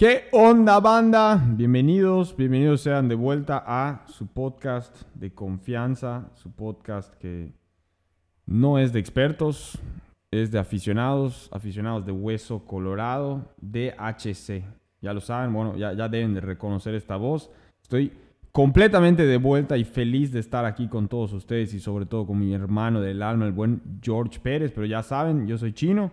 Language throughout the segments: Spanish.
¿Qué onda, banda? Bienvenidos, bienvenidos sean de vuelta a su podcast de confianza, su podcast que no es de expertos, es de aficionados, aficionados de hueso colorado, DHC. Ya lo saben, bueno, ya, ya deben de reconocer esta voz. Estoy completamente de vuelta y feliz de estar aquí con todos ustedes y sobre todo con mi hermano del alma, el buen George Pérez. Pero ya saben, yo soy chino.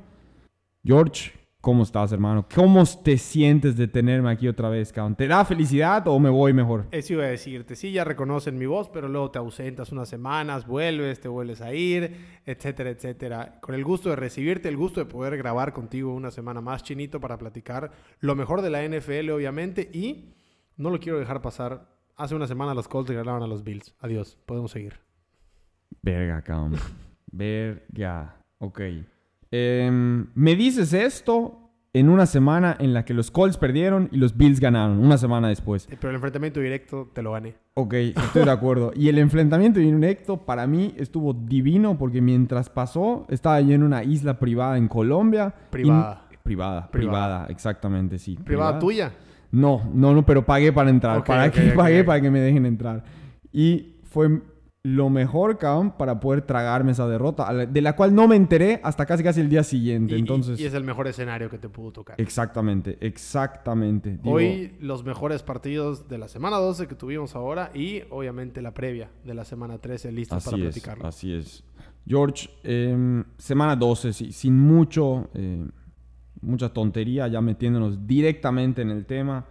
George, ¿Cómo estás, hermano? ¿Cómo te sientes de tenerme aquí otra vez, cabrón? ¿Te da felicidad o me voy mejor? Eso iba a decirte. Sí, ya reconocen mi voz, pero luego te ausentas unas semanas, vuelves, te vuelves a ir, etcétera, etcétera. Con el gusto de recibirte, el gusto de poder grabar contigo una semana más, Chinito, para platicar lo mejor de la NFL, obviamente. Y no lo quiero dejar pasar. Hace una semana los Colts ganaron a los Bills. Adiós. Podemos seguir. Verga, cabrón. Verga. Ok. Em, me dices esto en una semana en la que los Colts perdieron y los Bills ganaron, una semana después. Pero el enfrentamiento directo te lo gané. Ok, estoy de acuerdo. y el enfrentamiento directo para mí estuvo divino porque mientras pasó, estaba yo en una isla privada en Colombia. Privada. Privada, privada, exactamente, sí. ¿Privada, tuya? No, no, no, pero pagué para entrar. ¿Para qué pagué? Para que me dejen entrar. Y fue lo mejor, cabrón, para poder tragarme esa derrota, de la cual no me enteré hasta casi casi el día siguiente. Y, Entonces, y, es el mejor escenario que te pudo tocar. Exactamente, exactamente. Hoy los mejores partidos de la semana 12 que tuvimos ahora y obviamente la previa de la semana 13 listos para platicarlo. Así es. George, em, semana 12, sin mucho, eh, mucha tontería, ya metiéndonos directamente en el tema.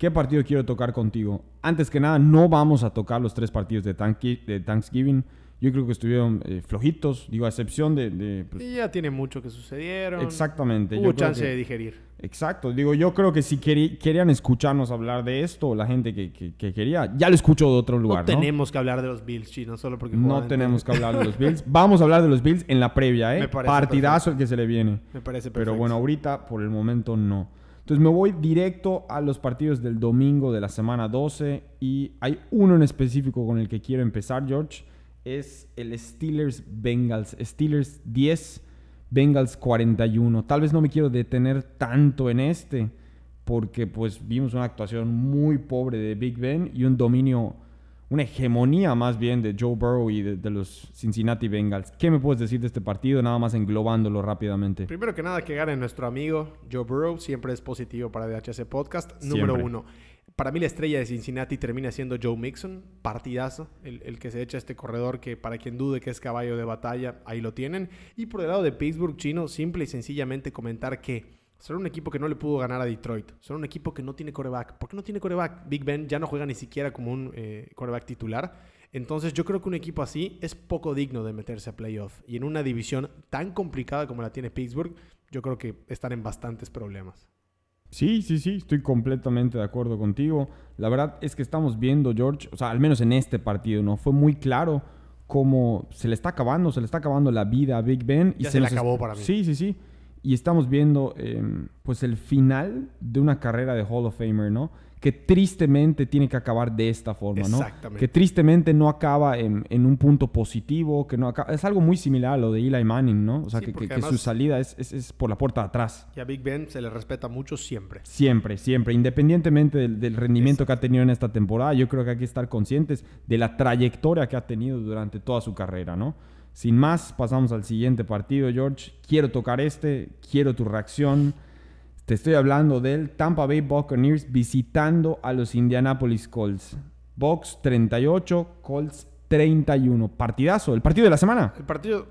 ¿Qué partido quiero tocar contigo? Antes que nada, no vamos a tocar los tres partidos de, Thanksgiving. Yo creo que estuvieron eh, flojitos, digo, a excepción de... Pues ya tiene mucho que sucedieron. Exactamente. Hubo chance de digerir. Exacto. Digo, yo creo que si querían escucharnos hablar de esto, la gente que, quería, ya lo escucho de otro lugar. No, tenemos que hablar de los Bills, chino, solo porque... No tenemos que hablar de los Bills. Vamos a hablar de los Bills en la previa, ¿eh? Partidazo el que se le viene. Me parece perfecto. Pero bueno, ahorita, por el momento, no. Entonces me voy directo a los partidos del domingo de la semana 12 y hay uno en específico con el que quiero empezar, George. Es el Steelers Bengals. Steelers 10, Bengals 41. Tal vez no me quiero detener tanto en este porque pues vimos una actuación muy pobre de Big Ben y un dominio una hegemonía más bien de Joe Burrow y de, los Cincinnati Bengals. ¿Qué me puedes decir de este partido, nada más englobándolo rápidamente? Primero que nada, que gane nuestro amigo Joe Burrow, siempre es positivo para DHC Podcast. Número uno. Para mí la estrella de Cincinnati termina siendo Joe Mixon, partidazo, el, el, que se echa este corredor que para quien dude que es caballo de batalla, ahí lo tienen. Y por el lado de Pittsburgh, chino, simple y sencillamente comentar que son un equipo que no le pudo ganar a Detroit. Son un equipo que no tiene coreback. ¿Por qué no tiene coreback? Big Ben ya no juega ni siquiera como un eh, coreback titular. Entonces yo creo que un equipo así es poco digno de meterse a playoff. Y en una división tan complicada como la tiene Pittsburgh, yo creo que están en bastantes problemas. Sí, sí, sí, estoy completamente de acuerdo contigo. La verdad es que estamos viendo, George, o sea, al menos en este partido, ¿no? Fue muy claro cómo se le está acabando, se le está acabando la vida a Big Ben. Y se, le acabó para mí. Sí, sí, sí y estamos viendo em, pues el final de una carrera de Hall of Famer, ¿no? Que tristemente tiene que acabar de esta forma, ¿no? Exactamente. Que tristemente no acaba en, un punto positivo, que no acaba, es algo muy similar a lo de Eli Manning, ¿no? O sea, que, su salida es, es, por la puerta de atrás. Y a Big Ben se le respeta mucho siempre. Siempre, siempre. Independientemente del, rendimiento que ha tenido en esta temporada, yo creo que hay que estar conscientes de la trayectoria que ha tenido durante toda su carrera, ¿no? Sin más, pasamos al siguiente partido, George. Quiero tocar este, quiero tu reacción. Te estoy hablando del Tampa Bay Buccaneers visitando a los Indianapolis Colts. Box 38, Colts 31. Partidazo, el partido de la semana. El partido,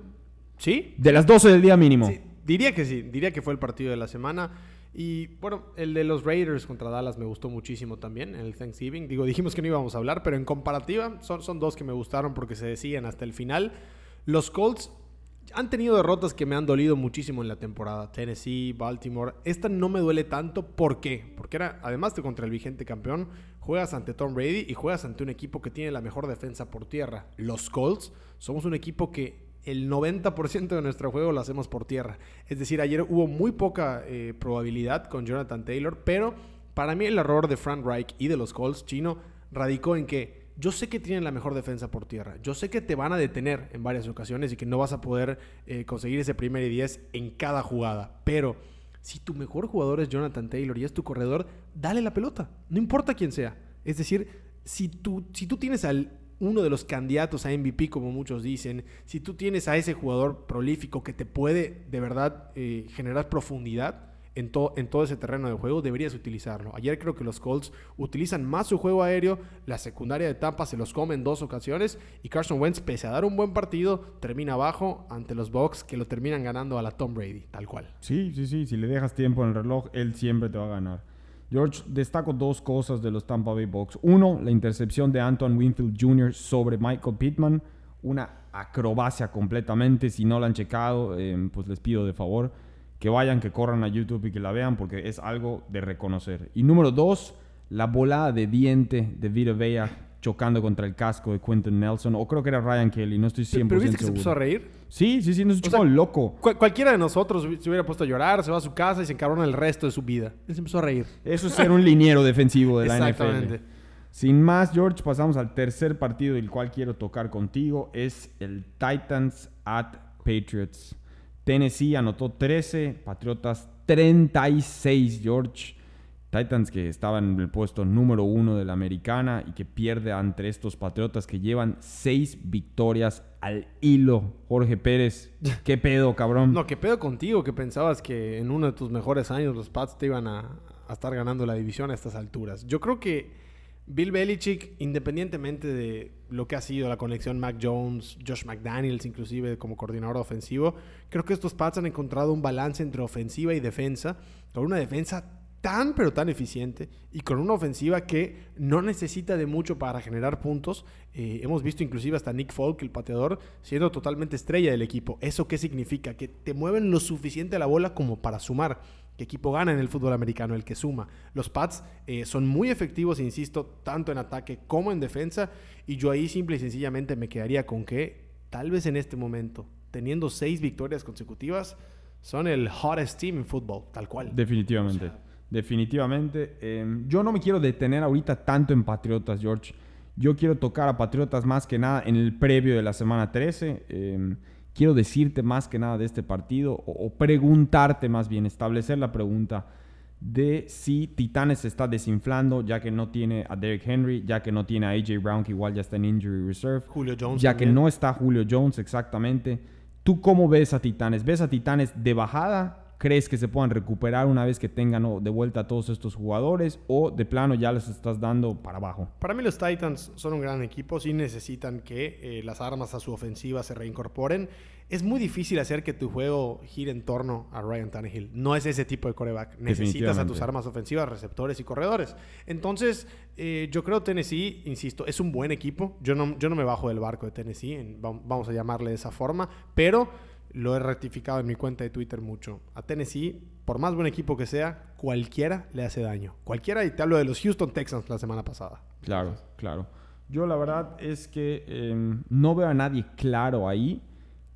¿sí? De las 12 del día mínimo. diría que sí, diría que fue el partido de la semana. Y bueno, el de los Raiders contra Dallas me gustó muchísimo también, en el Thanksgiving. Digo, dijimos que no íbamos a hablar, pero en comparativa son, son dos que me gustaron porque se decían hasta el final. Los Colts han tenido derrotas que me han dolido muchísimo en la temporada. Tennessee, Baltimore. Esta no me duele tanto. ¿Por qué? Porque era, además de contra el vigente campeón, juegas ante Tom Brady y juegas ante un equipo que tiene la mejor defensa por tierra. Los Colts somos un equipo que el 90% de nuestro juego lo hacemos por tierra. Es decir, ayer hubo muy poca eh, probabilidad con Jonathan Taylor, pero para mí el error de Frank Reich y de los Colts chino radicó en que yo sé que tienen la mejor defensa por tierra. Yo sé que te van a detener en varias ocasiones y que no vas a poder eh, conseguir ese primer y 10 en cada jugada. Pero Si tu mejor jugador es Jonathan Taylor y es tu corredor, dale la pelota, no importa quién sea. Es decir, si tú, si tú tienes al uno de los candidatos a MVP, como muchos dicen, si tú tienes a ese jugador prolífico que te puede de verdad eh, generar profundidad, en, todo ese terreno de juego, deberías utilizarlo. Ayer creo que los Colts utilizan más su juego aéreo, la secundaria de Tampa se los come en dos ocasiones y Carson Wentz, pese a dar un buen partido, termina abajo ante los Bucks que lo terminan ganando a la Tom Brady, tal cual. Sí, sí, sí, si le dejas tiempo en el reloj, él siempre te va a ganar. George, destaco dos cosas de los Tampa Bay Bucks. Uno, la intercepción de Anton Winfield Jr. sobre Michael Pittman. Una acrobacia completamente. Si no la han checado, eh, pues les pido de favor que vayan, que corran a YouTube y que la vean porque es algo de reconocer. Y número dos, la volada de diente de Vita Vea chocando contra el casco de Quentin Nelson, o creo que era Ryan Kelly, no estoy 100% ¿Pero viste que se puso a reír? Sí, sí, sí, no se loco. cualquiera de nosotros se hubiera puesto a llorar, se va a su casa y se encabrona el resto de su vida. Él se empezó a reír. Eso es ser un liniero defensivo de la NFL. Sin más, George, pasamos al tercer partido del cual quiero tocar contigo. Es el Titans at Patriots. Tennessee anotó 13, Patriotas 36, George. Titans que estaban en el puesto número uno de la americana y que pierde ante estos Patriotas que llevan seis victorias al hilo. Jorge Pérez, ¿qué pedo, cabrón? No, ¿qué pedo contigo? Que pensabas que en uno de tus mejores años los Pats te iban a, a estar ganando la división a estas alturas. Yo creo que Bill Belichick, independientemente de lo que ha sido la conexión Mac Jones, Josh McDaniels, inclusive como coordinador ofensivo, creo que estos Pats han encontrado un balance entre ofensiva y defensa, con una defensa tan pero tan eficiente y con una ofensiva que no necesita de mucho para generar puntos. Eh, hemos visto inclusive hasta Nick Folk, el pateador, siendo totalmente estrella del equipo. ¿Eso qué significa? Que te mueven lo suficiente la bola como para sumar qué equipo gana en el fútbol americano, el que suma. Los Pats eh, son muy efectivos, insisto, tanto en ataque como en defensa, y yo ahí simple y sencillamente me quedaría con que tal vez en este momento, teniendo seis victorias consecutivas, son el hottest team en fútbol, tal cual. Definitivamente, definitivamente. Em, yo no me quiero detener ahorita tanto en Patriotas, George. Yo quiero tocar a Patriotas más que nada en el previo de la semana 13 quiero decirte más que nada de este partido o, preguntarte más bien, establecer la pregunta de si Titanes se está desinflando ya que no tiene a Derrick Henry, ya que no tiene a AJ Brown que igual ya está en injury reserve, Julio Jones ya que no está Julio Jones exactamente. ¿Tú cómo ves a Titanes? ¿Ves a Titanes de bajada crees que se puedan recuperar una vez que tengan de vuelta a todos estos jugadores o de plano ya les estás dando para abajo? Para mí los Titans son un gran equipo, sí necesitan que eh, las armas a su ofensiva se reincorporen. Es muy difícil hacer que tu juego gire en torno a Ryan Tannehill. No es ese tipo de coreback. Necesitas a tus armas ofensivas, receptores y corredores. Entonces, eh, yo creo Tennessee, insisto, es un buen equipo. Yo no, yo no me bajo del barco de Tennessee, vamos a llamarle de esa forma, pero lo he rectificado en mi cuenta de Twitter mucho. A Tennessee, por más buen equipo que sea, cualquiera le hace daño. Cualquiera, y te hablo de los Houston Texans la semana pasada. Claro, claro. Yo la verdad es que em, no veo a nadie claro ahí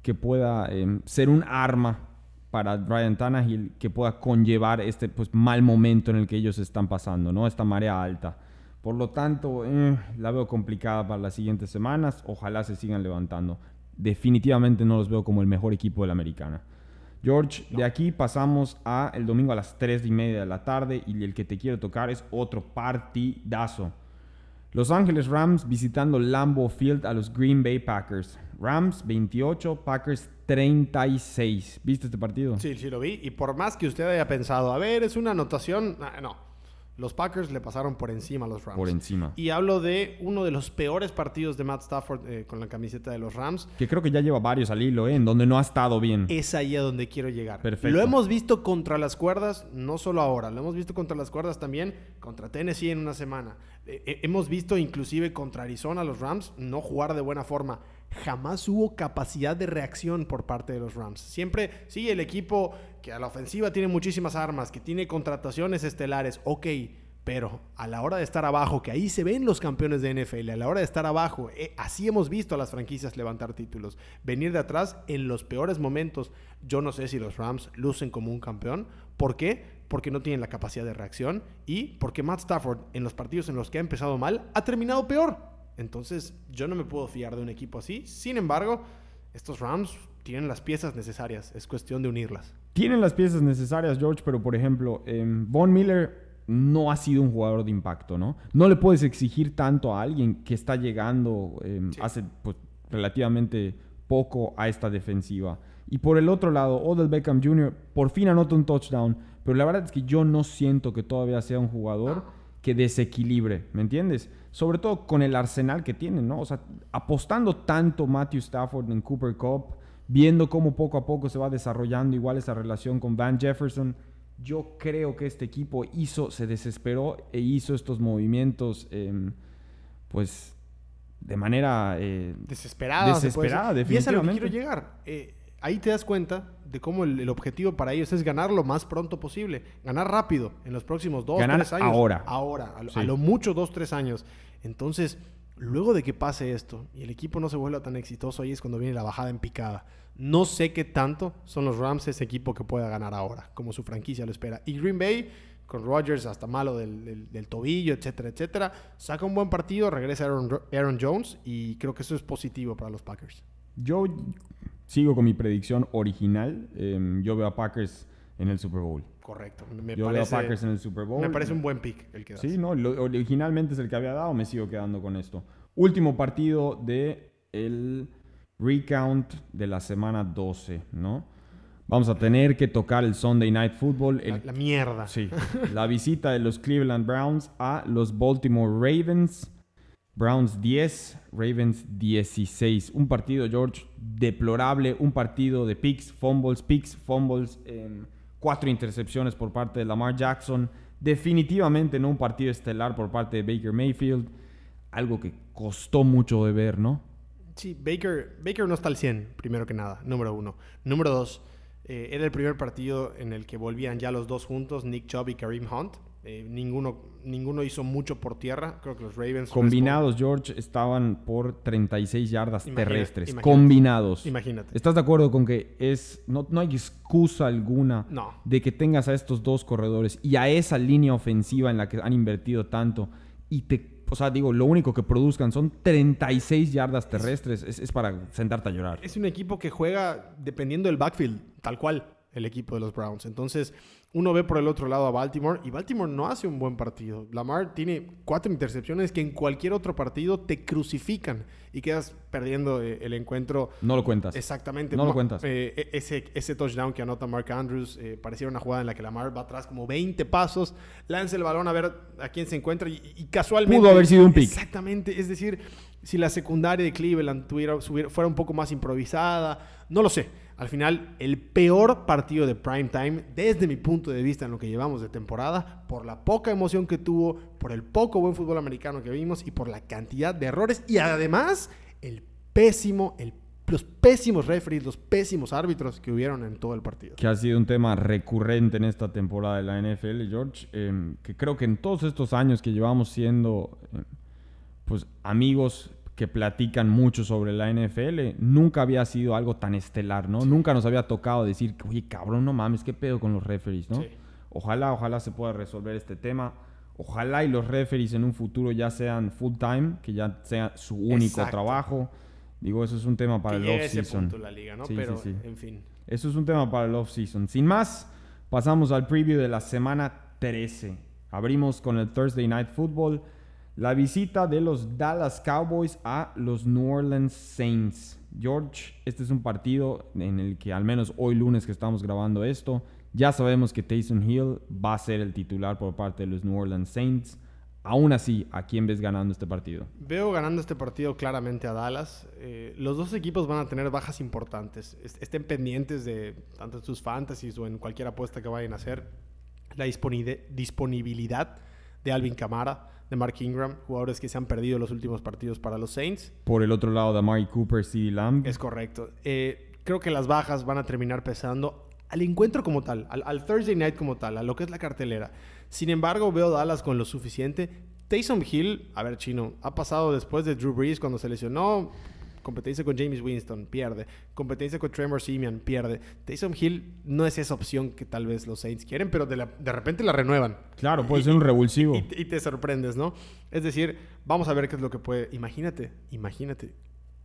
que pueda em, ser un arma para Ryan Tannehill que pueda conllevar este pues, mal momento en el que ellos están pasando, ¿no? Esta marea alta. Por lo tanto, eh, la veo complicada para las siguientes semanas. Ojalá se sigan levantando definitivamente no los veo como el mejor equipo de la americana. George, de aquí pasamos a el domingo a las 3 y media de la tarde y el que te quiero tocar es otro partidazo. Los Ángeles Rams visitando Lambeau Field a los Green Bay Packers. Rams 28, Packers 36. ¿Viste este partido? Sí, sí lo vi. Y por más que usted haya pensado, a ver, es una anotación, ah, no. Los Packers le pasaron por encima a los Rams. Por encima. Y hablo de uno de los peores partidos de Matt Stafford eh, con la camiseta de los Rams. Que creo que ya lleva varios al hilo, ¿eh? En donde no ha estado bien. Es ahí a donde quiero llegar. Perfecto. Lo hemos visto contra las cuerdas, no solo ahora. Lo hemos visto contra las cuerdas también contra Tennessee en una semana. Eh, eh, hemos visto inclusive contra Arizona los Rams no jugar de buena forma jamás hubo capacidad de reacción por parte de los Rams. Siempre, sí, el equipo que a la ofensiva tiene muchísimas armas, que tiene contrataciones estelares, ok, pero a la hora de estar abajo, que ahí se ven los campeones de NFL, a la hora de estar abajo, eh, así hemos visto a las franquicias levantar títulos. Venir de atrás en los peores momentos, yo no sé si los Rams lucen como un campeón. ¿Por qué? Porque no tienen la capacidad de reacción y porque Matt Stafford en los partidos en los que ha empezado mal ha terminado peor. Entonces, yo no me puedo fiar de un equipo así. Sin embargo, estos Rams tienen las piezas necesarias. Es cuestión de unirlas. Tienen las piezas necesarias, George, pero por ejemplo, em, Von Miller no ha sido un jugador de impacto, ¿no? No le puedes exigir tanto a alguien que está llegando em, hace pues, relativamente poco a esta defensiva. Y por el otro lado, Odell Beckham Jr. por fin anota un touchdown, pero la verdad es que yo no siento que todavía sea un jugador que desequilibre, ¿me entiendes? Sobre todo con el arsenal que tienen, ¿no? O sea, apostando tanto Matthew Stafford en Cooper Cup, viendo cómo poco a poco se va desarrollando igual esa relación con Van Jefferson, yo creo que este equipo hizo, se desesperó e hizo estos movimientos, em, pues, de manera... Eh, desesperada. Desesperada, definitivamente. Y es a lo que quiero llegar. Eh, ahí te das cuenta de cómo el, objetivo para ellos es ganar lo más pronto posible, ganar rápido en los próximos dos, ganar tres años. Ahora. Ahora, a, lo mucho dos, tres años. Entonces, luego de que pase esto y el equipo no se vuelva tan exitoso, ahí es cuando viene la bajada en picada. No sé qué tanto son los Rams ese equipo que pueda ganar ahora, como su franquicia lo espera. Y Green Bay, con Rodgers hasta malo del, tobillo, etcétera, etcétera, saca un buen partido, regresa Aaron, Aaron Jones y creo que eso es positivo para los Packers. Yo sigo con mi predicción original. Em, yo veo a Packers en el Super Bowl. Correcto. yo veo a Packers en el Super Bowl. Me parece un buen pick el que das. Sí, no, originalmente es el que había dado, me sigo quedando con esto. Último partido de el recount de la semana 12, ¿no? Vamos a tener que tocar el Sunday Night Football. la, mierda. Sí. la visita de los Cleveland Browns a los Baltimore Ravens. Browns 10, Ravens 16. Un partido, George, deplorable. Un partido de picks, fumbles, picks, fumbles. cuatro intercepciones por parte de Lamar Jackson. Definitivamente no un partido estelar por parte de Baker Mayfield. Algo que costó mucho de ver, ¿no? Sí, Baker, Baker no está al 100, primero que nada, número uno. Número dos, eh, era el primer partido en el que volvían ya los dos juntos, Nick Chubb y Kareem Hunt. Eh, ninguno, ninguno hizo mucho por tierra. Creo que los Ravens. Combinados, George, estaban por 36 yardas terrestres. combinados. Imagínate. ¿Estás de acuerdo con que es no, no hay excusa alguna de que tengas a estos dos corredores y a esa línea ofensiva en la que han invertido tanto y te o sea, digo, lo único que produzcan son 36 yardas terrestres. Es, es, para sentarte a llorar. Es un equipo que juega dependiendo del backfield, tal cual, el equipo de los Browns. Entonces, uno ve por el otro lado a Baltimore y Baltimore no hace un buen partido. Lamar tiene cuatro intercepciones que en cualquier otro partido te crucifican y quedas perdiendo eh, el encuentro. No lo cuentas. Exactamente. No lo cuentas. Eh, e, ese, ese touchdown que anota Mark Andrews eh, parecía una jugada en la que Lamar va atrás como 20 pasos, lanza el balón a ver a quién se encuentra y, casualmente. Pudo haber sido un pick. Exactamente. Es decir, si la secundaria de Cleveland tuviera, fuera un poco más improvisada, no lo sé. Al final, el peor partido de prime time, desde mi punto de vista en lo que llevamos de temporada, por la poca emoción que tuvo, por el poco buen fútbol americano que vimos y por la cantidad de errores y además el pésimo, los pésimos referees, los pésimos árbitros que hubieron en todo el partido. Que ha sido un tema recurrente en esta temporada de la NFL, George, em, que creo que en todos estos años que llevamos siendo em, pues amigos que platican mucho sobre la NFL, nunca había sido algo tan estelar, ¿no? Nunca nos había tocado decir, oye, cabrón, no mames, qué pedo con los referees, ¿no? Ojalá, ojalá se pueda resolver este tema. Ojalá y los referees en un futuro ya sean full time, que ya sea su único trabajo. Digo, eso es un tema para el off-season. la liga, ¿no? Pero, en fin. Eso es un tema para el off-season. Sin más, pasamos al preview de la semana 13. Abrimos con el Thursday Night Football. La visita de los Dallas Cowboys a los New Orleans Saints. George, este es un partido en el que al menos hoy lunes que estamos grabando esto, ya sabemos que Taysom Hill va a ser el titular por parte de los New Orleans Saints. Aún así, ¿a quién ves ganando este partido? Veo ganando este partido claramente a Dallas. Eh, los dos equipos van a tener bajas importantes. Estén pendientes de tanto en sus fantasies o en cualquier apuesta que vayan a hacer. La disponibilidad de Alvin Kamara de Mark Ingram, jugadores que se han perdido los últimos partidos para los Saints. Por el otro lado, de Amari Cooper, CD Lamb. Es correcto. Eh, creo que las bajas van a terminar pesando al encuentro como tal, al, Thursday night como tal, a lo que es la cartelera. Sin embargo, veo Dallas con lo suficiente. Taysom Hill, a ver, chino, ha pasado después de Drew Brees cuando se lesionó, competencia con James Winston, pierde. Competencia con Tremor Simeon, pierde. Taysom Hill no es esa opción que tal vez los Saints quieren, pero de, repente la renuevan. Claro, puede ser un revulsivo. Y, te sorprendes, ¿no? Es decir, vamos a ver qué es lo que puede. Imagínate, imagínate.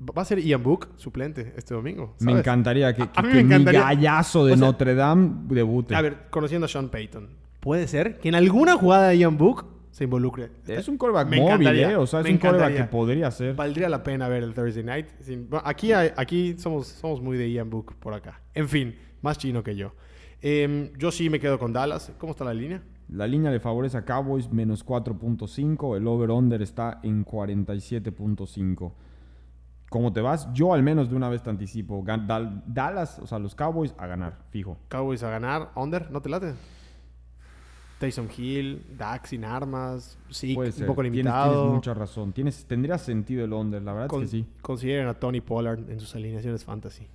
Va a ser Ian Book suplente este domingo. Me encantaría que, A- que, a mí que me mi gallazo de o sea, Notre Dame debute. A ver, conociendo a Sean Payton, puede ser que en alguna jugada de Ian Book se involucre. es un coreback Me móvil, encantaría, ¿eh? O sea, es me un coreback que podría ser. Valdría la pena ver el Thursday Night. Sin- bueno, aquí, hay- aquí somos, somos muy de Ian Book por acá. En fin, más chino que yo. Em, yo sí me quedo con Dallas. ¿Cómo está la línea? La línea le favorece a Cowboys menos 4.5. El over-under está en 47.5. ¿Cómo te vas? Yo al menos de una vez te anticipo. Dallas, o sea, los Cowboys a ganar, fijo. Cowboys a ganar. Under, ¿no te late? Taysom Hill, Dak sin armas, sí, un poco Tienes- limitado. Tienes, mucha razón. Tienes, tendría sentido el under, la verdad Con- es que sí. Consideren a Tony Pollard en sus alineaciones fantasy.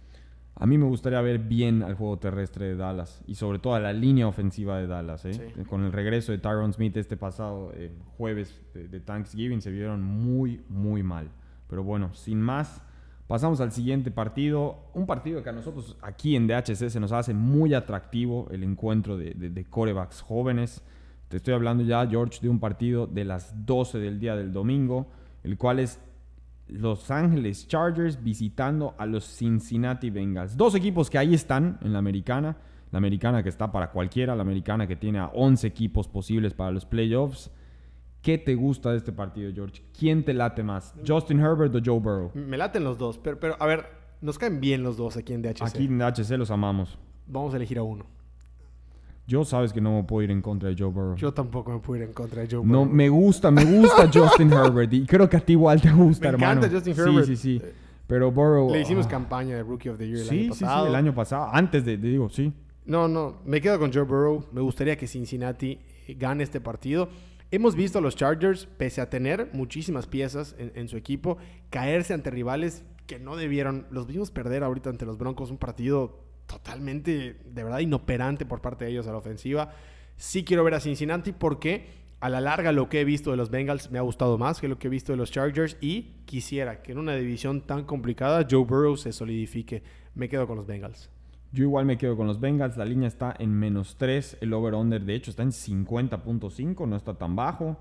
A mí me gustaría ver bien al juego terrestre de Dallas y sobre todo a la línea ofensiva de Dallas. ¿eh? Sí. Con el regreso de Tyron Smith este pasado eh, jueves de, de Thanksgiving se vieron muy, muy mal. Pero bueno, sin más, pasamos al siguiente partido. Un partido que a nosotros aquí en DHC se nos hace muy atractivo el encuentro de, de, de corebacks jóvenes. Te estoy hablando ya, George, de un partido de las 12 del día del domingo, el cual es los Ángeles Chargers visitando a los Cincinnati Bengals. Dos equipos que ahí están en la americana. La americana que está para cualquiera, la americana que tiene a 11 equipos posibles para los playoffs. ¿Qué te gusta de este partido, George? ¿Quién te late más? ¿Justin Herbert o Joe Burrow? Me laten los dos, pero, pero a ver, nos caen bien los dos aquí en DHC. Aquí en HC los amamos. Vamos a elegir a uno. Yo sabes que no me puedo ir en contra de Joe Burrow. Yo tampoco me puedo ir en contra de Joe no, Burrow. me gusta, me gusta Justin Herbert. Y creo que a ti igual te gusta, Me hermano. encanta Justin Herbert. Sí, sí, sí. Pero Burrow... Le hicimos ah, campaña de Rookie of the Year el Sí, año sí, sí, pasado. el año pasado. Antes de, de- digo, sí. No, no, me quedo con Joe Burrow. Me gustaría que Cincinnati gane este partido. Hemos visto a los Chargers, pese a tener muchísimas piezas en, su equipo, caerse ante rivales que no debieron. Los vimos perder ahorita ante los Broncos, un partido totalmente, de verdad, inoperante por parte de ellos a la ofensiva. Sí quiero ver a Cincinnati porque a la larga lo que he visto de los Bengals me ha gustado más que lo que he visto de los Chargers y quisiera que en una división tan complicada Joe Burrow se solidifique. Me quedo con los Bengals. Yo igual me quedo con los Bengals. La línea está en menos 3. El over-under, de hecho, está en 50.5. No está tan bajo.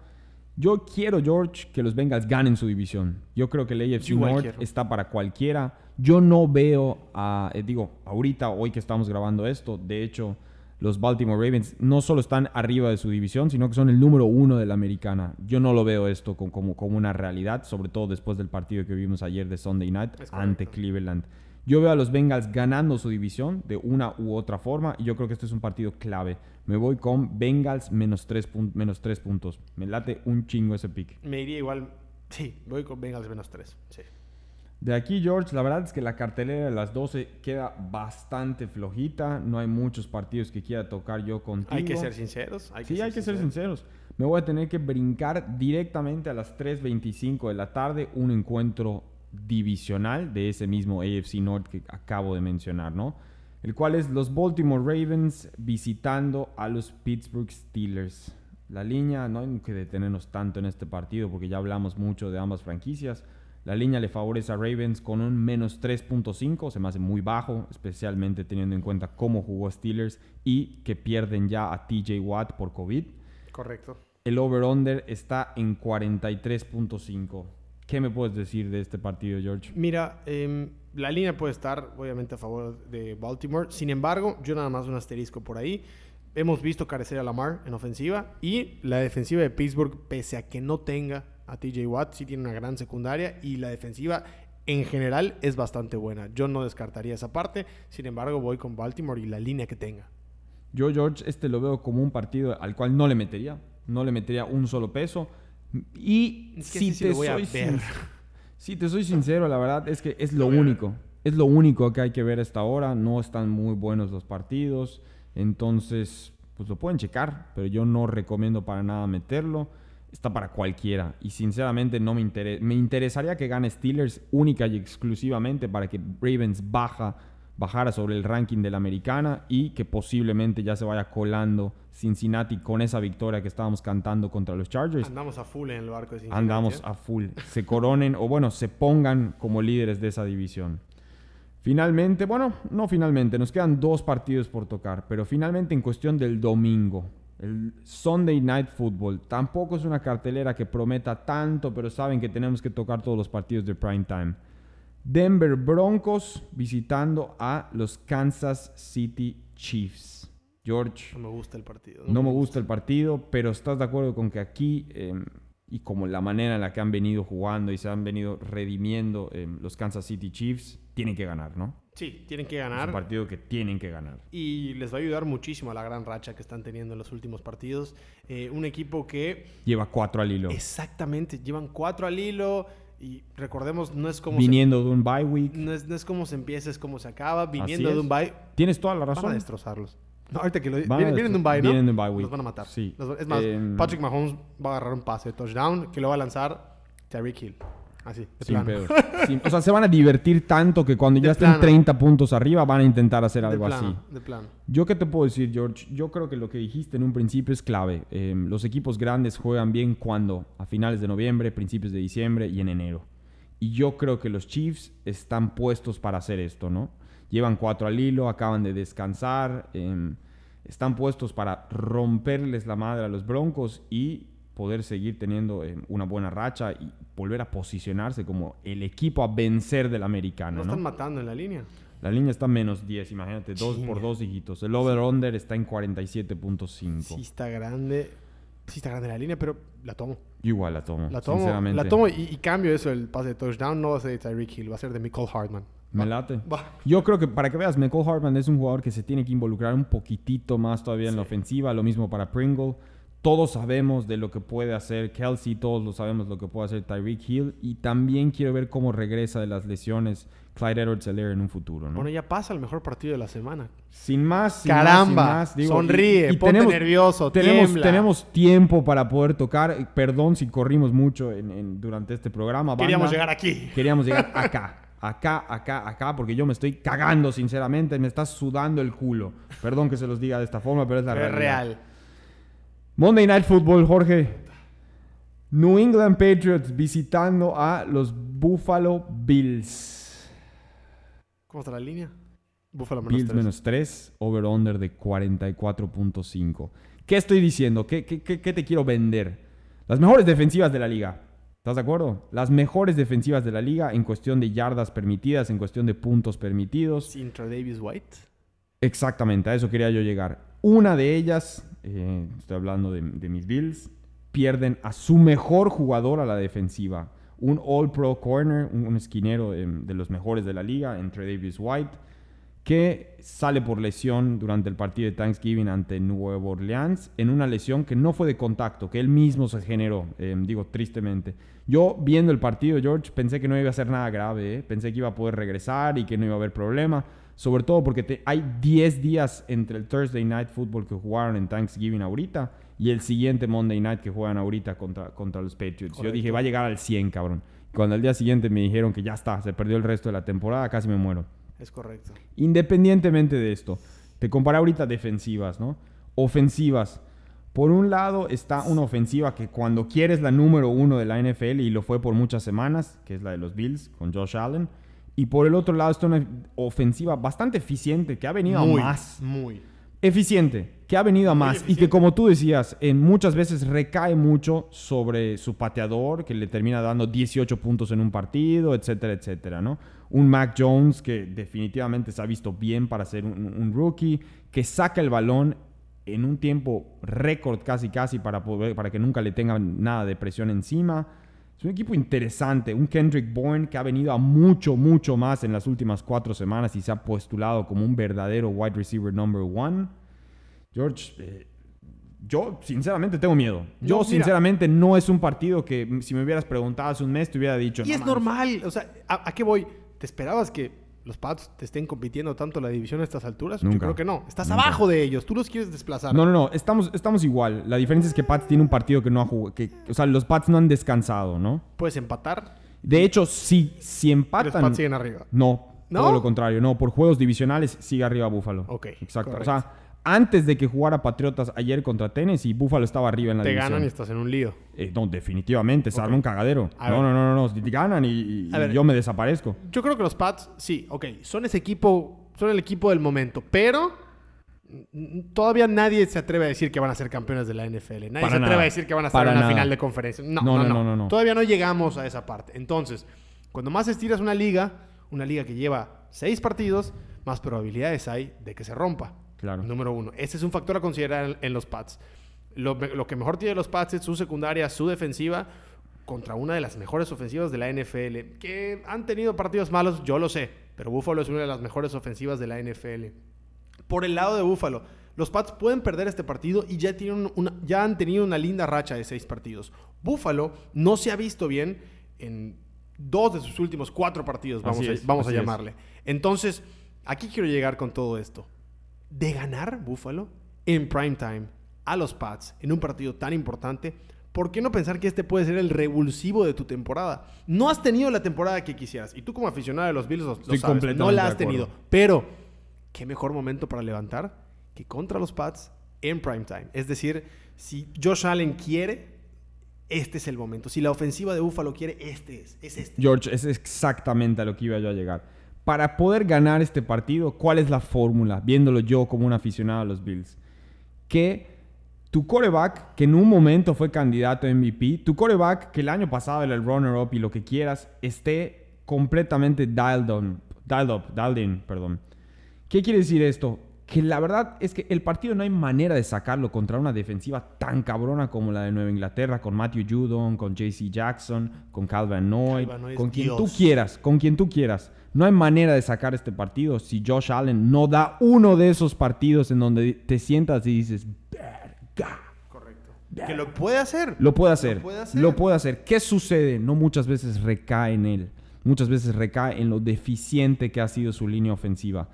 Yo quiero, George, que los Bengals ganen su división. Yo creo que el AFC North quiero. está para cualquiera. Yo no veo a... eh, digo, ahorita, hoy que estamos grabando esto, de hecho, los Baltimore Ravens no solo están arriba de su división, sino que son el número uno de la americana. Yo no lo veo esto co- como, como una realidad, sobre todo después del partido que vimos ayer de Sunday Night ante. Cleveland. Yo veo a los Bengals ganando su división de una u otra forma y yo creo que este es un partido clave. Me voy con Bengals menos tres, pun- menos tres puntos. Me late un chingo ese pick. Me iría igual. Sí, voy con Bengals menos 3. Sí. De aquí, George, la verdad es que la cartelera de las 12 queda bastante flojita. No hay muchos partidos que quiera tocar yo contigo. Hay que ser sinceros. Hay sí, hay que ser sinceros. Me voy a tener que brincar directamente a las 3.25 de la tarde un encuentro divisional de ese mismo AFC North que acabo de mencionar, ¿no? El cual es los Baltimore Ravens visitando a los Pittsburgh Steelers. La línea, no hay que detenernos tanto en este partido porque ya hablamos mucho de ambas franquicias. La línea le favorece a Ravens con un menos 3.5, se me hace muy bajo, especialmente teniendo en cuenta cómo jugó Steelers y que pierden ya a TJ Watt por COVID. Correcto. El over-under está en 43.5. ¿Qué me puedes decir de este partido, George? Mira, em, la línea puede estar obviamente a favor de Baltimore. Sin embargo, yo nada más un asterisco por ahí. Hemos visto carecer a Lamar en ofensiva y la defensiva de Pittsburgh, pese a que no tenga a TJ Watt, sí tiene una gran secundaria y la defensiva en general es bastante buena. Yo no descartaría esa parte. Sin embargo, voy con Baltimore y la línea que tenga. Yo, George, este lo veo como un partido al cual no le metería. No le metería un solo peso. Y Es que si sí te voy a soy ver. sin- si te soy sincero, la verdad es que es lo único. Es lo único que hay que ver a esta hora. No están muy buenos los partidos. Entonces, pues lo pueden checar. Pero yo no recomiendo para nada meterlo. Está para cualquiera. Y sinceramente no me interesa. Me interesaría que gane Steelers única y exclusivamente para que Ravens baja, bajara sobre el ranking de la americana y que posiblemente ya se vaya colando Cincinnati con esa victoria que estábamos cantando contra los Chargers Andamos a full en el barco de Cincinnati. andamos ¿eh? a full. Se coronen o bueno, se pongan como líderes de esa división. Finalmente, bueno, no finalmente, nos quedan dos partidos por tocar, pero finalmente en cuestión del domingo, el Sunday Night Football, tampoco es una cartelera que prometa tanto, pero saben que tenemos que tocar todos los partidos de prime time. Denver Broncos visitando a los Kansas City Chiefs. George, No me gusta el partido. no me gusta el partido, pero ¿estás de acuerdo con que aquí, eh, y como la manera en la que han venido jugando y se han venido redimiendo eh, los Kansas City Chiefs, tienen que ganar, ¿no? Sí, tienen que Es un ganar. partido que tienen que ganar. Y les va a ayudar muchísimo a la gran racha que están teniendo en los últimos partidos. Eh, un equipo que Lleva cuatro al hilo. exactamente llevan cuatro al hilo. Y recordemos, no es como Viniendo de un bye week. no es, no es como se empieza, es como se acaba. Viniendo de un bye, Tienes toda la van a razón. destrozarlos. No, ahorita que lo vienen, vienen de un bye, ¿no? Vienen de un bye week. Los van a matar. Sí. Los- es más, Em, Patrick Mahomes va a agarrar un pase de touchdown que lo va a lanzar Tyreek Hill. Así, de Sin plano. Sin- o sea, se van a divertir tanto que cuando De ya estén plano. 30 puntos arriba van a intentar hacer De algo plano, así. de plano. Yo qué te puedo decir, George. Yo creo que lo que dijiste en un principio es clave. Eh, los equipos grandes juegan bien cuando a finales de noviembre, principios de diciembre y en enero. Y yo creo que los Chiefs están puestos para hacer esto, ¿no? Llevan cuatro al hilo, acaban de descansar, eh, están puestos para romperles la madre a los Broncos y poder seguir teniendo eh, una buena racha y volver a posicionarse como el equipo a vencer de la americana, No ¿no? están matando en la línea. La línea está menos 10, imagínate, dos por dos dígitos. El over-under está en 47.5. Sí está grande. Sí está grande la línea, pero la tomo. Yo igual la tomo, La tomo, sinceramente. la tomo y, y cambio eso, el pase de touchdown no va a ser de Tyreek Hill, va a ser de Michael Hartman. Me late. Yo creo que para que veas, Michael Hartman es un jugador que se tiene que involucrar un poquitito más todavía en la ofensiva. Lo mismo para Pringle. Todos sabemos de lo que puede hacer Kelsey, todos lo sabemos lo que puede hacer Tyreek Hill. Y también quiero ver cómo regresa de las lesiones Clyde edwards helaire en un futuro, ¿no? Bueno, ya pasa el mejor partido de la semana. Sin más, sin Caramba, más, sin más, sonríe, ponte nervioso, tenemos, tiembla. tenemos tiempo para poder tocar. Perdón si corrimos mucho en- en- durante este programa. banda. Queríamos llegar aquí. Queríamos llegar acá, acá, acá, acá, porque yo me estoy cagando, sinceramente. Me está sudando el culo. Perdón que se los diga de esta forma, pero es la Pero es realidad. real. Monday Night Football, Jorge. New England Patriots visitando a los Buffalo Bills. ¿Cómo está la línea? Buffalo menos Bills menos 3, over-under de 44.5. ¿Qué estoy diciendo? ¿Qué, qué, qué- te quiero vender? Las mejores defensivas de la liga. ¿Estás de acuerdo? Las mejores defensivas de la liga en cuestión de yardas permitidas, en cuestión de puntos permitidos. Sin Davis White. Exactamente, a eso quería yo llegar. Una de ellas, eh, estoy hablando de, de mis Bills, pierden a su mejor jugador a la defensiva. Un All Pro Corner, un, un esquinero de los mejores de la liga, entre Davis White, que sale por lesión durante el partido de Thanksgiving ante Nueva Orleans, en una lesión que no fue de contacto, que él mismo se generó, eh, digo tristemente. Yo viendo el partido, George, pensé que no iba a ser nada grave, eh. pensé que iba a poder regresar y que no iba a haber problema, sobre todo porque te- hay 10 días entre el Thursday Night Football que jugaron en Thanksgiving ahorita y el siguiente Monday Night que juegan ahorita contra, contra los Patriots. Yo dije, va a llegar al 100, cabrón. Cuando al día siguiente me dijeron que ya está, se perdió el resto de la temporada, casi me muero. Es correcto. Independientemente de esto, te comparé ahorita defensivas, ¿no? Ofensivas. Por un lado está una ofensiva que cuando quieres la número uno de la NFL y lo fue por muchas semanas, que es la de los Bills con Josh Allen. Y por el otro lado está una ofensiva bastante eficiente que ha venido muy, a más. Muy. Eficiente, que ha venido a más y que como tú decías, en muchas veces recae mucho sobre su pateador, que le termina dando 18 puntos en un partido, etcétera, etcétera, ¿no? Un Mac Jones que definitivamente se ha visto bien para ser un, un rookie, que saca el balón en un tiempo récord casi casi para, poder, para que nunca le tengan nada de presión encima. Es un equipo interesante, un Kendrick Bourne que ha venido a mucho, mucho más en las últimas cuatro semanas y se ha postulado como un verdadero wide receiver number one. George, eh, yo sinceramente tengo miedo. Yo No, sinceramente no es un partido que si me hubieras preguntado hace un mes te hubiera dicho. Y "No es mames". normal. O sea, ¿a, a qué voy? ¿Te esperabas que los Pats te estén compitiendo tanto la división a estas alturas? Nunca. Yo creo que no. Estás Nunca. abajo de ellos. Tú los quieres desplazar. No, no, no, estamos, estamos igual. La diferencia es que Pats tiene un partido que no ha jugado. Que, o sea, los Pats no han descansado, ¿no? Puedes empatar. De hecho, si, si y Los empatan. Pats siguen arriba. No, ¿No? todo lo contrario. No, por juegos divisionales sigue arriba Búfalo. Ok, Exacto. correcto. O sea, antes de que jugara Patriotas ayer contra Tennessee, Búfalo estaba arriba en la Te división. ganan y estás en un lío. Eh, no, definitivamente, se Ok. arma un cagadero. No, no, no, no, no, ganan y, yo me desaparezco. Yo creo que los Pats, sí, ok, son ese equipo, son el equipo del momento, pero todavía nadie se atreve a decir que van a ser campeones de la NFL. Nadie Para se atreve nada. a decir que van a estar en la final de conferencia. No, no, no, no, no. Todavía no llegamos a esa parte. Entonces, cuando más estiras una liga, Una liga que lleva seis partidos, más probabilidades hay de que se rompa. Claro. Número uno. Ese es un factor a considerar en, en los Pats. Lo, lo que mejor tiene los Pats es su secundaria, su defensiva, contra una de las mejores ofensivas de la NFL. Que han tenido partidos malos, yo lo sé, pero Buffalo es una de las mejores ofensivas de la NFL. Por el lado de Buffalo, los Pats pueden perder este partido y ya, tienen una, ya han tenido una linda racha de seis partidos. Buffalo no se ha visto bien en dos de sus últimos cuatro partidos, vamos, a, es, vamos a así es. llamarle. Entonces, aquí quiero llegar con todo esto. De ganar Buffalo en prime time a los Pats en un partido tan importante, ¿por qué no pensar que este puede ser el revulsivo de tu temporada? No has tenido la temporada que quisieras y tú como aficionado de los Bills lo, lo sabes, no la has tenido, pero qué mejor momento para levantar que contra los Pats en prime time. Es decir, si Josh Allen quiere, este es el momento. Si la ofensiva de Buffalo quiere, este es, es este. George, es exactamente a lo que iba yo a llegar. Para poder ganar este partido, ¿cuál es la fórmula? Viéndolo yo como un aficionado a los Bills. Que tu coreback, que en un momento fue candidato a MVP, tu coreback, que el año pasado era el runner-up y lo que quieras, esté completamente dialed, on, dialed up, dialed in, perdón. ¿Qué quiere decir esto? Que la verdad es que el partido no hay manera de sacarlo contra una defensiva tan cabrona como la de Nueva Inglaterra, con Matthew Judon, con JC Jackson, con Calvin Noy, con quien tú quieras, con quien tú quieras. No hay manera de sacar este partido si Josh Allen no da uno de esos partidos en donde te sientas y dices, verga. Correcto. Que lo puede hacer. Lo puede hacer. Lo puede hacer. Lo puede hacer. ¿Qué sucede? No muchas veces recae en él. Muchas veces recae en lo deficiente que ha sido su línea ofensiva.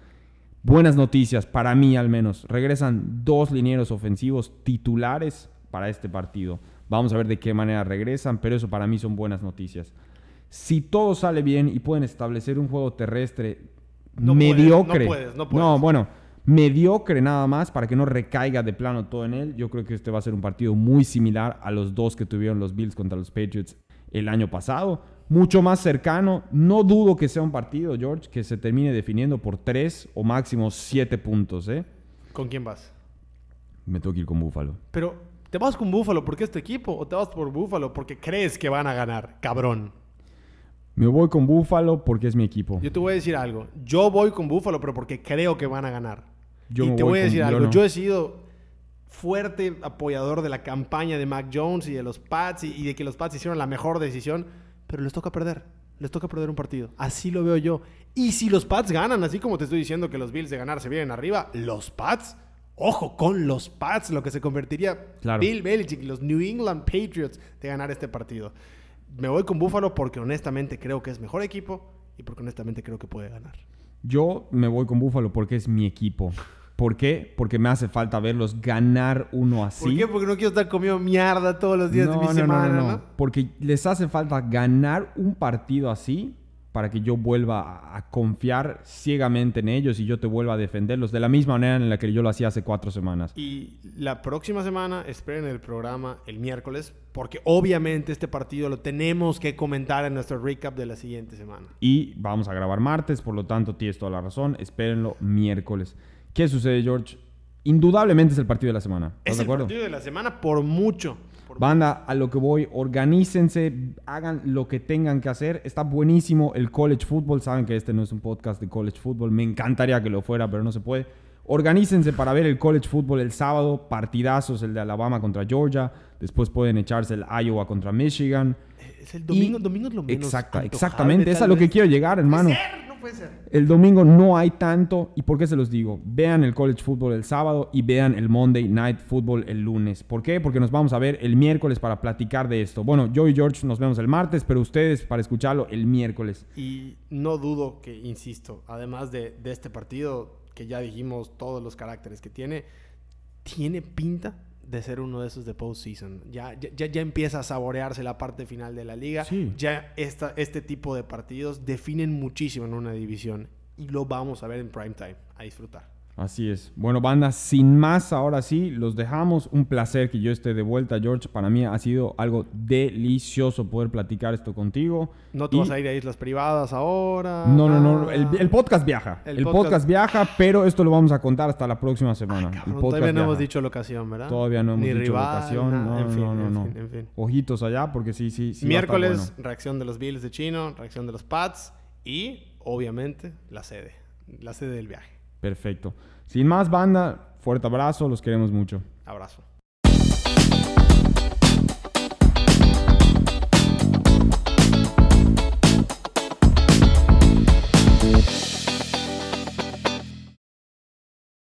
Buenas noticias, para mí al menos. Regresan dos linieros ofensivos titulares para este partido. Vamos a ver de qué manera regresan, pero eso para mí son buenas noticias. Si todo sale bien y pueden establecer un juego terrestre No puedes, mediocre. no puedes, no puedes. bueno, mediocre nada más para que no recaiga de plano todo en él. Yo creo que este va a ser un partido muy similar a los dos que tuvieron los Bills contra los Patriots el año pasado. Mucho más cercano. No dudo que sea un partido, George, que se termine definiendo por tres o máximo siete puntos. ¿eh? ¿Con quién vas? Me tengo que ir con Búfalo. Pero, ¿te vas con Buffalo porque es tu equipo? ¿O te vas por Buffalo porque crees que van a ganar? Cabrón. Me voy con Búfalo porque es mi equipo. Yo te voy a decir algo. Yo voy con Buffalo, pero porque creo que van a ganar. Yo y te voy voy a con- decir yo algo. no. Yo he sido fuerte apoyador de la campaña de Mac Jones y de los Pats y, y de que los Pats hicieron la mejor decisión, pero les toca perder. Les toca perder un partido. Así lo veo yo. Y si los Pats ganan, así como te estoy diciendo que los Bills de ganar se vienen arriba, los Pats, ojo con los Pats, lo que se convertiría Claro. Bill Belichick y los New England Patriots de ganar este partido. Me voy con Buffalo porque honestamente creo que es mejor equipo y porque honestamente creo que puede ganar. Yo me voy con Búfalo porque es mi equipo. ¿Por qué? Porque me hace falta verlos ganar uno así. ¿Por qué? Porque no quiero estar comiendo mierda todos los días de mi no, semana, no, ¿no? no. Porque les hace falta ganar un partido así para que yo vuelva a, confiar ciegamente en ellos y yo te vuelva a defenderlos de la misma manera en la que yo lo hacía hace cuatro semanas. Y la próxima semana esperen el programa el miércoles, porque obviamente este partido lo tenemos que comentar en nuestro recap de la siguiente semana. Y vamos a grabar martes, por lo tanto tienes toda la razón. Espérenlo miércoles. ¿Qué sucede, George? Indudablemente es el partido de la semana. ¿Estás Es de el partido de la semana por mucho. Banda, a lo que voy, organícense, hagan lo que tengan que hacer. Está buenísimo el college football. Saben que este no es un podcast de college football. Me encantaría que lo fuera, pero no se puede. Organícense para ver el college football el sábado. Partidazos, el de Alabama contra Georgia. Después pueden echarse el Iowa contra Michigan. Es el domingo, Y- domingo es lo menos Exacta, antojable, exactamente. Es a lo que quiero llegar, hermano. Puede ser. El domingo no hay tanto. ¿Y por qué se los digo? Vean el college football el sábado y vean el Monday Night Football el lunes. ¿Por qué? Porque nos vamos a ver el miércoles para platicar de esto. Bueno, yo y George nos vemos el martes, pero ustedes para escucharlo el miércoles. Y no dudo que, insisto, además de, de este partido, que ya dijimos todos los caracteres que tiene, tiene pinta de ser uno de esos de postseason. Ya, ya, ya- ya empieza a saborearse la parte final de la liga. Sí. Ya esta, este tipo de partidos definen muchísimo en una división. Y lo vamos a ver en prime time, a disfrutar. Así es. Bueno, banda, sin más, ahora sí, los dejamos. Un placer que yo esté de vuelta, George. Para mí ha sido algo delicioso poder platicar esto contigo. No te Y- vas a ir a islas privadas ahora. No, no, no. El, el podcast viaja. El El, podcast- podcast... viaja, pero esto lo vamos a contar hasta la próxima semana. Cabrón, el podcast todavía no hemos dicho locación, ¿verdad? Todavía no hemos Ni dicho rival, locación. nada. No, en fin, no, no, en no. fin, en fin. Ojitos allá porque sí, sí, sí. Miércoles, bueno. reacción de los Bills de Chino, reacción de los Pats. y obviamente la sede, la sede del viaje. Perfecto. Sin más banda, fuerte abrazo, los queremos mucho. Abrazo.